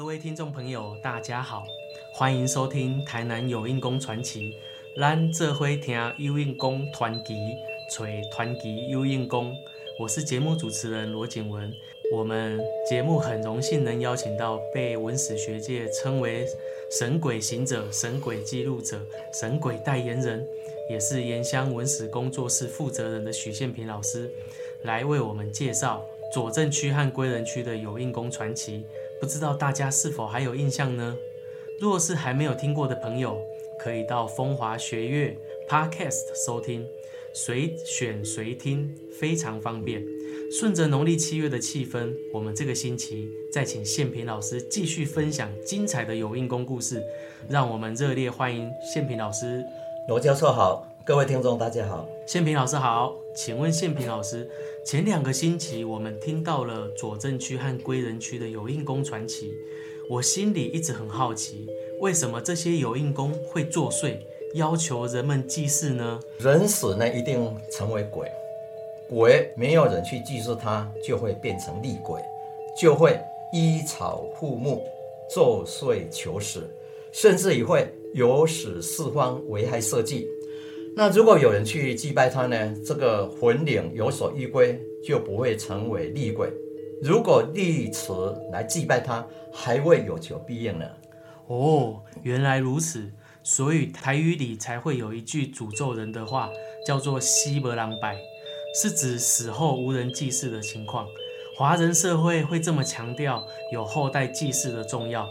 各位听众朋友，大家好，欢迎收听台南有印宫传奇。咱这回听有印宫传奇，吹传奇有印宫。我是节目主持人罗景文。我们节目很荣幸能邀请到被文史学界称为“神鬼行者”、“神鬼记录者”、“神鬼代言人”，也是岩香文史工作室负责人的许宪平老师，来为我们介绍左镇区和归仁区的有印宫传奇。不知道大家是否还有印象呢？若是还没有听过的朋友，可以到风华学院 Podcast 收听，随选随听，非常方便。顺着农历七月的气氛，我们这个星期再请宪平老师继续分享精彩的有印功故事，让我们热烈欢迎宪平老师。罗教授好，各位听众大家好。宪平老师好，请问宪平老师，前两个星期我们听到了左镇区和归仁区的有印宫传奇，我心里一直很好奇，为什么这些有印宫会作祟，要求人们祭祀呢？人死呢，一定成为鬼，鬼没有人去祭祀他，就会变成厉鬼，就会依草护木，作祟求死，甚至也会有死四方，危害社稷。那如果有人去祭拜他呢？这个魂灵有所依归，就不会成为厉鬼。如果立祠来祭拜他，还会有求必应呢。哦，原来如此，所以台语里才会有一句诅咒人的话，叫做“西伯狼拜”，是指死后无人祭祀的情况。华人社会会这么强调有后代祭祀的重要，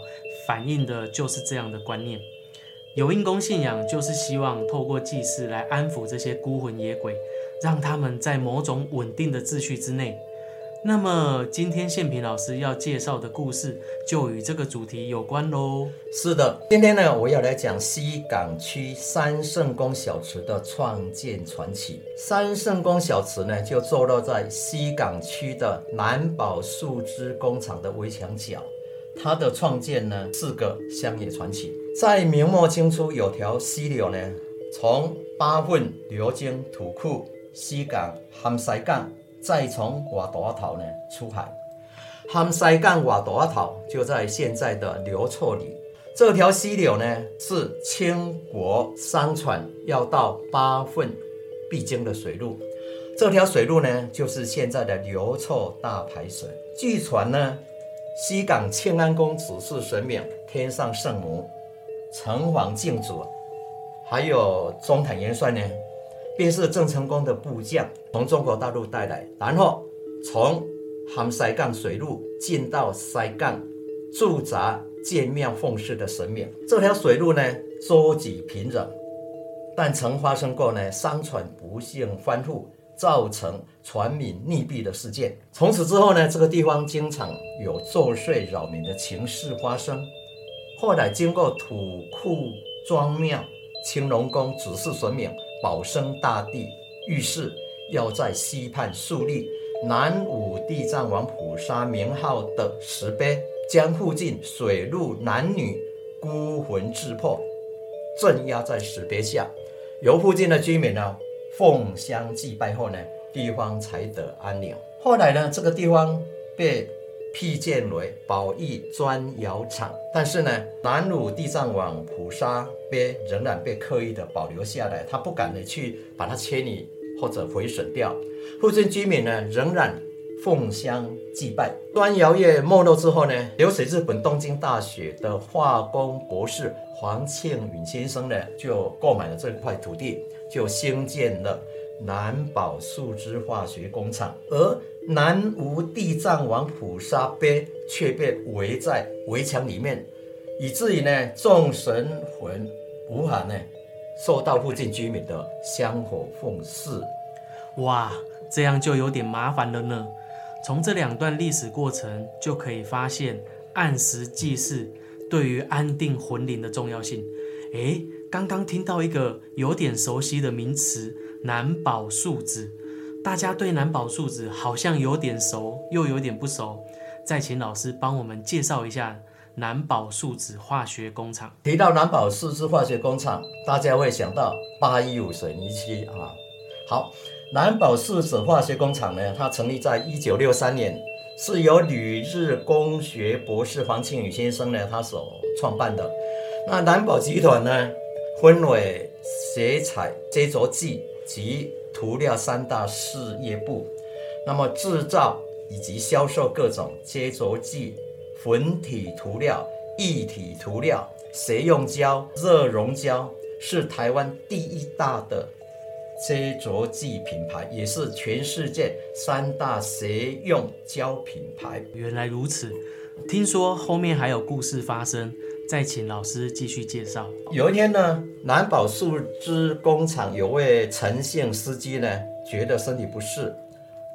反映的就是这样的观念。有因公信仰就是希望透过祭祀来安抚这些孤魂野鬼，让他们在某种稳定的秩序之内。那么今天宪平老师要介绍的故事就与这个主题有关喽。是的，今天呢，我要来讲西港区三圣宫小祠的创建传奇。三圣宫小祠呢，就坐落在西港区的南宝树枝工厂的围墙角。它的创建呢，是个乡野传奇。在明末清初，有条溪流呢，从八份流经土库、西港、含西港，再从瓦多头呢出海。含西港瓦多头就在现在的流错里。这条溪流呢，是清国商船要到八份必经的水路。这条水路呢，就是现在的流错大排水。据传呢。西港庆安宫只是神明天上圣母、城隍敬主，还有中坛元帅呢，便是郑成功的部将，从中国大陆带来，然后从含西港水路进到西港驻扎建庙奉祀的神明。这条水路呢，舟楫平整，但曾发生过呢商船不幸翻覆。造成船民溺毙的事件。从此之后呢，这个地方经常有作祟扰民的情事发生。后来经过土库庄庙、青龙宫指示神明保生大帝，御示要在西畔树立南武地藏王菩萨名号的石碑，将附近水陆男女孤魂自魄镇压在石碑下，由附近的居民呢。奉香祭拜后呢，地方才得安宁。后来呢，这个地方被辟建为宝义砖窑厂，但是呢，南鲁地藏王菩萨碑仍然被刻意的保留下来，他不敢的去把它迁移或者毁损掉。附近居民呢，仍然奉香祭拜。砖窑业没落之后呢，留水日本东京大学的化工博士黄庆允先生呢，就购买了这块土地。就兴建了南宝树脂化学工厂，而南无地藏王菩萨碑却被围在围墙里面，以至于呢众神魂无法呢受到附近居民的香火奉祀。哇，这样就有点麻烦了呢。从这两段历史过程就可以发现，按时祭祀对于安定魂灵的重要性。诶。刚刚听到一个有点熟悉的名词“南宝树脂”，大家对南宝树脂好像有点熟，又有点不熟。再请老师帮我们介绍一下南宝树脂化学工厂。提到南宝树脂化学工厂，大家会想到八一五水泥区啊。好，南宝树脂化学工厂呢，它成立在一九六三年，是由旅日工学博士黄庆宇先生呢他所创办的。那南宝集团呢，分为鞋彩、接着剂及涂料三大事业部。那么制造以及销售各种接着剂、粉体涂料、液体涂料、鞋用胶、热熔胶，是台湾第一大的接着剂品牌，也是全世界三大鞋用胶品牌。原来如此，听说后面还有故事发生，再请老师继续介绍。有一天呢，南宝树脂工厂有位陈姓司机呢，觉得身体不适。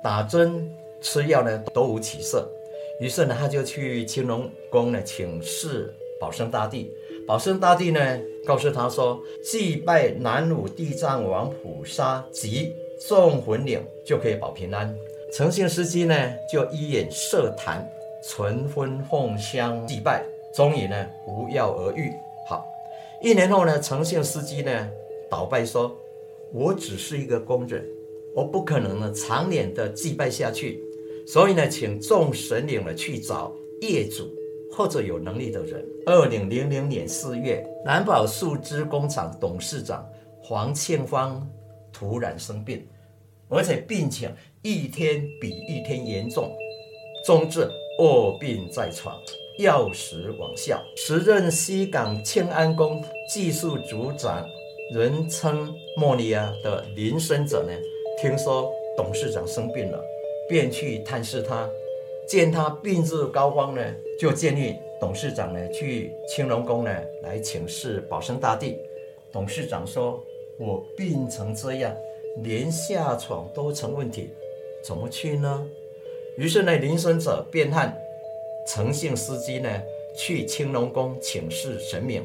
打针吃药呢都无起色，于是呢他就去青龙宫呢请示保生大帝。保生大帝呢告诉他说，祭拜南无地藏王菩萨及众魂灵就可以保平安。陈姓司机呢就依眼设坛，存荤奉香祭拜，终于呢无药而愈。好，一年后呢诚信司机呢倒拜说，我只是一个工人。我不可能呢长年的祭拜下去，所以呢，请众神灵呢去找业主或者有能力的人。二零零零年四月，南宝树脂工厂董事长黄庆芳突然生病，而且病情一天比一天严重，终至卧病在床，药石罔效。时任西港庆安宫技术组长，人称莫尼亚的林生者呢？听说董事长生病了，便去探视他。见他病入膏肓呢，就建议董事长呢去青龙宫呢来请示保生大帝。董事长说：“我病成这样，连下床都成问题，怎么去呢？”于是呢，林生者便和诚信司机呢去青龙宫请示神明。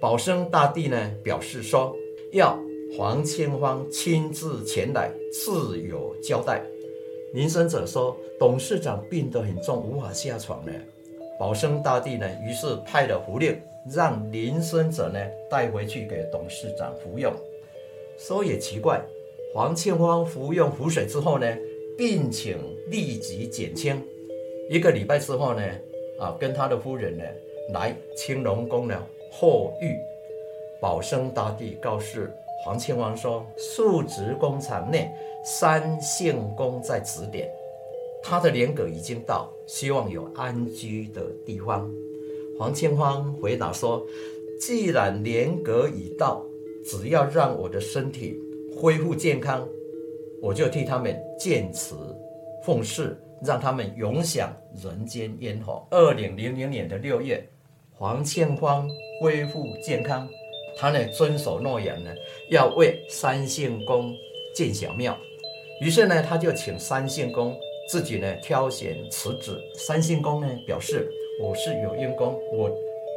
保生大帝呢表示说要。黄千芳亲自前来，自有交代。林生者说：“董事长病得很重，无法下床呢。”保生大帝呢，于是派了符令，让林生者呢带回去给董事长服用。说也奇怪，黄庆芳服用符水之后呢，病情立即减轻。一个礼拜之后呢，啊，跟他的夫人呢来青龙宫呢贺遇。保生大帝告示。黄庆王说：“数值工厂内三姓公在指点，他的年格已经到，希望有安居的地方。”黄庆芳回答说：“既然年格已到，只要让我的身体恢复健康，我就替他们建祠奉祀，让他们永享人间烟火。”二零零零年的六月，黄庆芳恢复健康。他呢遵守诺言呢，要为三姓公建小庙。于是呢，他就请三姓公自己呢挑选辞子。三姓公呢表示：“我是有因公，我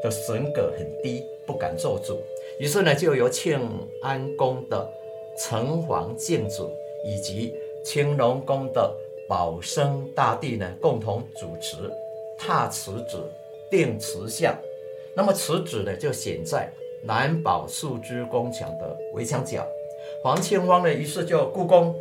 的神格很低，不敢做主。”于是呢，就由庆安宫的城隍敬主以及青龙宫的保生大帝呢共同主持踏辞子、定池像。那么池子呢就显在。南宝树枝宫墙的围墙角，黄庆芳呢，于是就故宫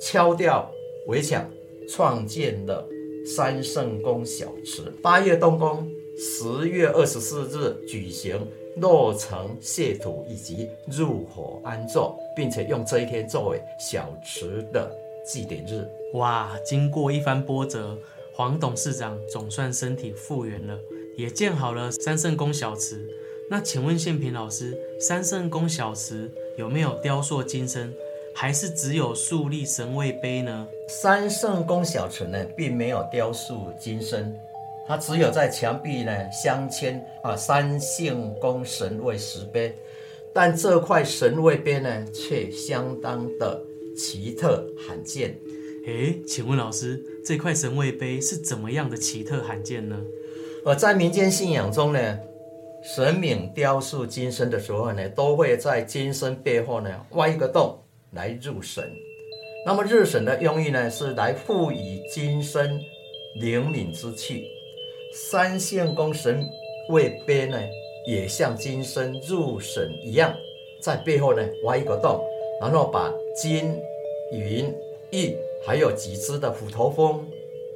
敲掉围墙，创建了三圣宫小池。八月动工，十月二十四日举行落成谢土以及入火安坐，并且用这一天作为小池的祭典日。哇！经过一番波折，黄董事长总算身体复原了，也建好了三圣宫小池。那请问宪平老师，三圣宫小池有没有雕塑金身，还是只有树立神位碑呢？三圣宫小池呢，并没有雕塑金身，它只有在墙壁呢镶嵌啊三圣宫神位石碑，但这块神位碑呢，却相当的奇特罕见。诶，请问老师，这块神位碑是怎么样的奇特罕见呢？而在民间信仰中呢？神明雕塑金身的时候呢，都会在金身背后呢挖一个洞来入神。那么入神的用意呢，是来赋予金身灵敏之气。三线宫神位碑呢，也像金身入神一样，在背后呢挖一个洞，然后把金、云、玉还有几只的虎头蜂、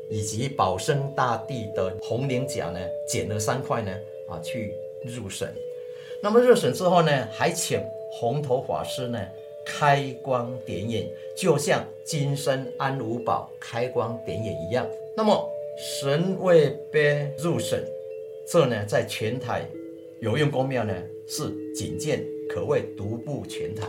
以及保生大帝的红绫甲呢，剪了三块呢，啊，去入神。那么入神之后呢，还请红头法师呢开光点眼，就像金身安五宝开光点眼一样。那么神位被入神，这呢在全台有用公庙呢是仅见，可谓独步全台。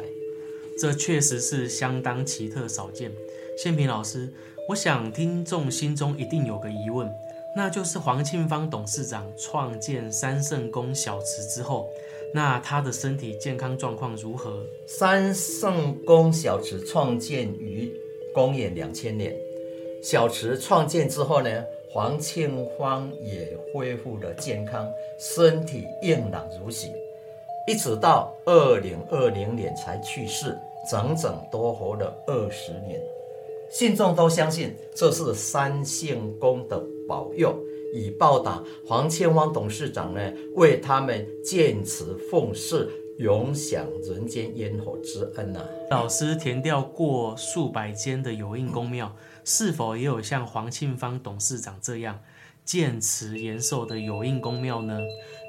这确实是相当奇特少见。宪平老师，我想听众心中一定有个疑问，那就是黄庆芳董事长创建三圣宫小池之后，那他的身体健康状况如何？三圣宫小池创建于公元两千年，小池创建之后呢，黄庆芳也恢复了健康，身体硬朗如昔。一直到二零二零年才去世，整整多活了二十年。信众都相信这是三圣公的保佑，以报答黄千芳董事长呢为他们建祠奉祀、永享人间烟火之恩呐。老师填掉过数百间的有印公庙，是否也有像黄庆芳董事长这样建祠延寿的有印公庙呢？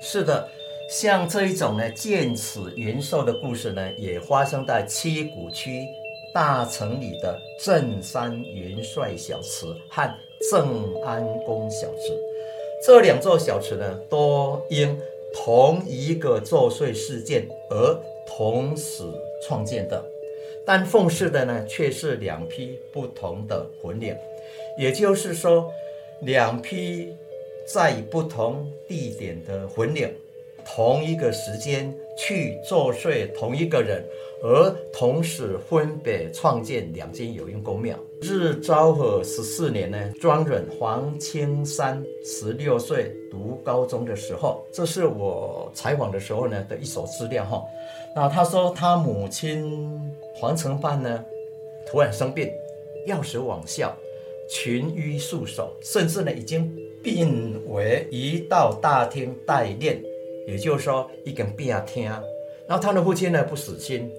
是的。像这一种呢，见此云寿的故事呢，也发生在七股区大城里的镇山元帅小祠和正安宫小祠。这两座小祠呢，都因同一个作祟事件而同时创建的，但奉祀的呢，却是两批不同的魂灵。也就是说，两批在不同地点的魂灵。同一个时间去作祟同一个人，而同时分别创建两间有用公庙。日昭和十四年呢，庄人黄青山十六岁读高中的时候，这是我采访的时候呢的一手资料哈。那他说他母亲黄成范呢突然生病，药石罔效，群医束手，甚至呢已经病危移到大厅待炼。也就是说，一根病啊听，然后他的父亲呢不死心，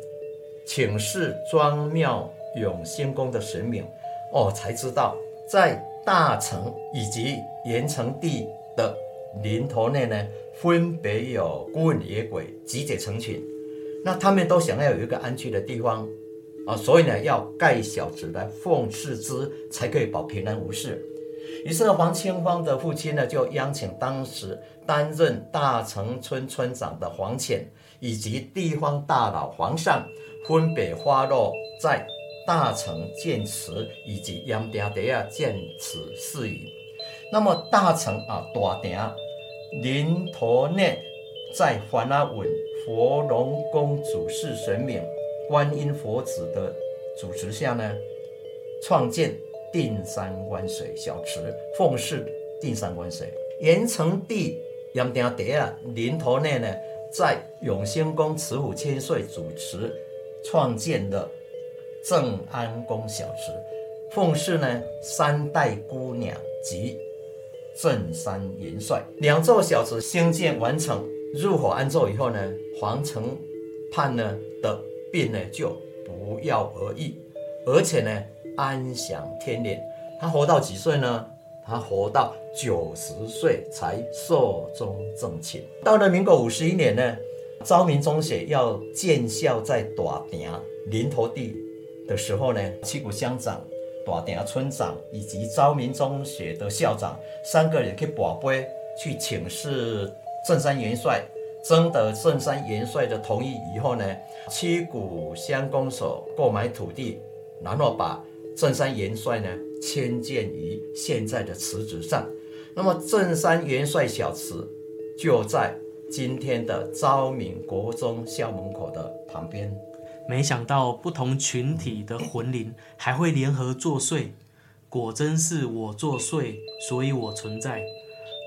请示庄庙永兴宫的神明，哦，才知道在大城以及盐城地的林头内呢，分别有孤魂野鬼集结成群，那他们都想要有一个安居的地方啊，所以呢要盖小祠来奉祀之，才可以保平安无事。于是黄清芳的父亲呢，就邀请当时担任大城村村长的黄潜，以及地方大佬黄善，分别花落在大城建祠以及杨定地啊建祠事宜。那么大城啊大鼎林头内，在环阿文佛龙宫主事神明观音佛子的主持下呢，创建。定山观水小池奉祀定山观水，盐城地杨定德啊临头内呢，在永兴宫慈母千岁主持创建的正安宫小池，奉祀呢三代姑娘及镇山元帅。两座小池兴建完成入伙安坐以后呢，黄承盼呢的病呢就不药而愈，而且呢。安享天年，他活到几岁呢？他活到九十岁才寿终正寝。到了民国五十一年呢，昭明中学要建校在大鼎林头地的时候呢，七股乡长、大鼎村长以及昭明中学的校长三个人去保碑去请示镇山元帅，征得镇山元帅的同意以后呢，七股乡公所购买土地，然后把。正山元帅呢迁建于现在的祠址上，那么正山元帅小祠就在今天的昭明国中校门口的旁边。没想到不同群体的魂灵还会联合作祟，果真是我作祟，所以我存在。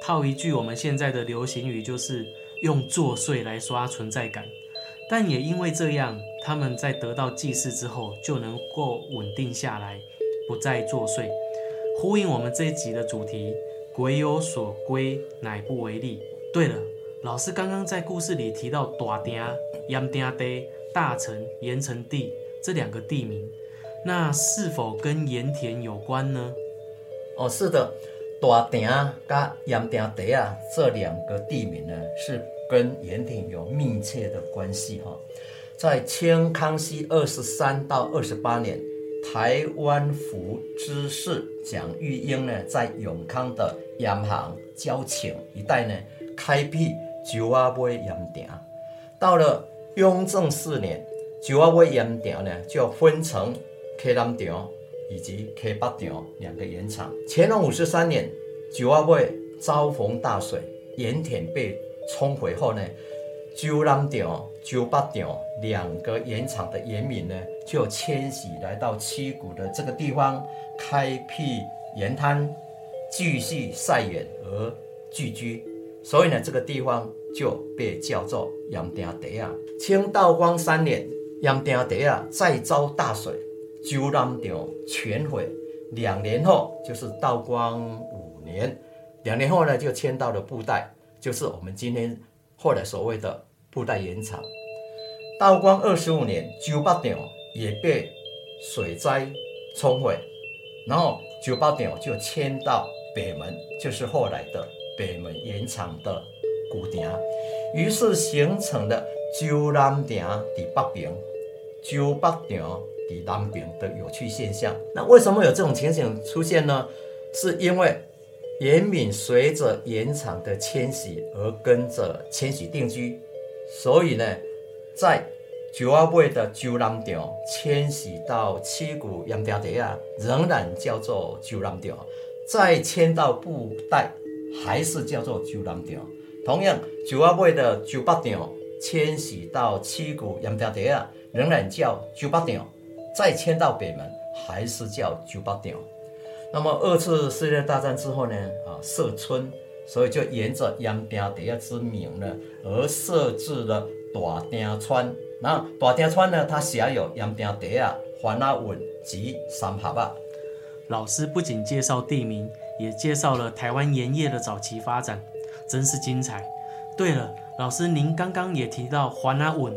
套一句我们现在的流行语，就是用作祟来刷存在感。但也因为这样，他们在得到祭祀之后就能够稳定下来，不再作祟，呼应我们这一集的主题：鬼有所归，乃不为利。对了，老师刚刚在故事里提到大鼎、盐鼎地、大城、盐城地这两个地名，那是否跟盐田有关呢？哦，是的，大鼎跟盐鼎地啊这两个地名呢，是跟盐田有密切的关系哈。在清康熙二十三到二十八年，台湾府知事蒋玉英呢，在永康的盐行、交情一带呢，开辟九阿尾盐鼎。到了雍正四年，九阿尾盐鼎呢，就分成客南场以及客北场两个盐场。乾隆五十三年，九阿尾遭逢大水，盐田被冲毁后呢。九南场、九北场两个盐场的盐民呢，就迁徙来到七股的这个地方，开辟盐滩，继续晒盐而聚居。所以呢，这个地方就被叫做盐埕地啊。清道光三年，盐埕地啊再遭大水，九南场全毁。两年后，就是道光五年，两年后呢，就迁到了布袋，就是我们今天。后来所谓的布袋盐场，道光二十五年，九八场也被水灾冲毁，然后九八场就迁到北门，就是后来的北门盐场的古亭，于是形成了九南场的北边，九北场的南边的有趣现象。那为什么有这种情形出现呢？是因为。盐民随着盐场的迁徙而跟着迁徙定居，所以呢，在九阿尾的九南场迁徙到七股盐田地啊，仍然叫做九南场；再迁到布袋，还是叫做九南场。同样，九阿尾的九北场迁徙到七股盐田地啊，仍然叫九北场；再迁到北门，还是叫九北场。那么二次世界大战之后呢？啊，设村，所以就沿着盐田地之名呢，而设置了大丁川。那大丁川呢，它辖有盐田地啊、番阿稳及三爬坝。老师不仅介绍地名，也介绍了台湾盐业的早期发展，真是精彩。对了，老师您刚刚也提到环阿稳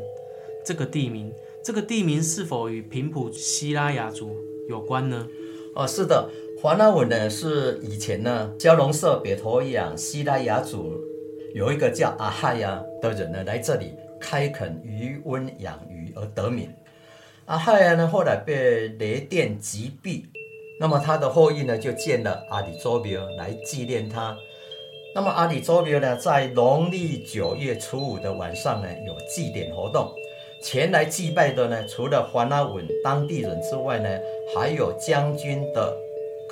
这个地名，这个地名是否与平埔西拉雅族有关呢？哦，是的。华纳文呢是以前呢，蛟龙社北投养西拉雅族有一个叫阿亥呀的人呢，来这里开垦渔温养鱼而得名。阿亥呀呢后来被雷电击毙，那么他的后裔呢就建了阿里周庙来纪念他。那么阿里周庙呢，在农历九月初五的晚上呢，有祭典活动，前来祭拜的呢，除了华纳文当地人之外呢，还有将军的。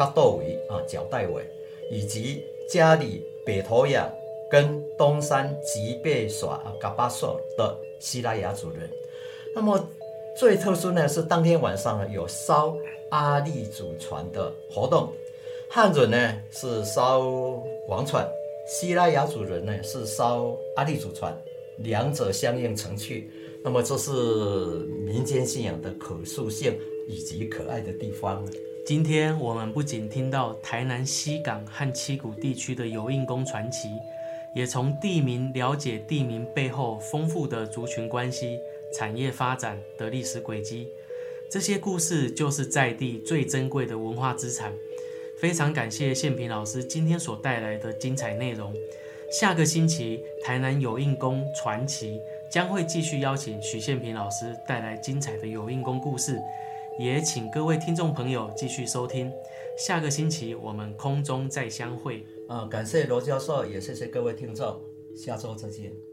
角斗伟啊，角代伟，以及家里北投养跟东山吉贝耍啊，嘎巴索的西拉雅族人。那么最特殊呢是当天晚上呢有烧阿力祖船的活动，汉人呢是烧王船，西拉雅族人呢是烧阿力祖船，两者相应成趣。那么这是民间信仰的可塑性以及可爱的地方。今天我们不仅听到台南西港和七股地区的油印工传奇，也从地名了解地名背后丰富的族群关系、产业发展的历史轨迹。这些故事就是在地最珍贵的文化资产。非常感谢宪平老师今天所带来的精彩内容。下个星期台南有印宫传奇将会继续邀请许宪平老师带来精彩的有印宫故事。也请各位听众朋友继续收听，下个星期我们空中再相会。啊，感谢罗教授，也谢谢各位听众，下周再见。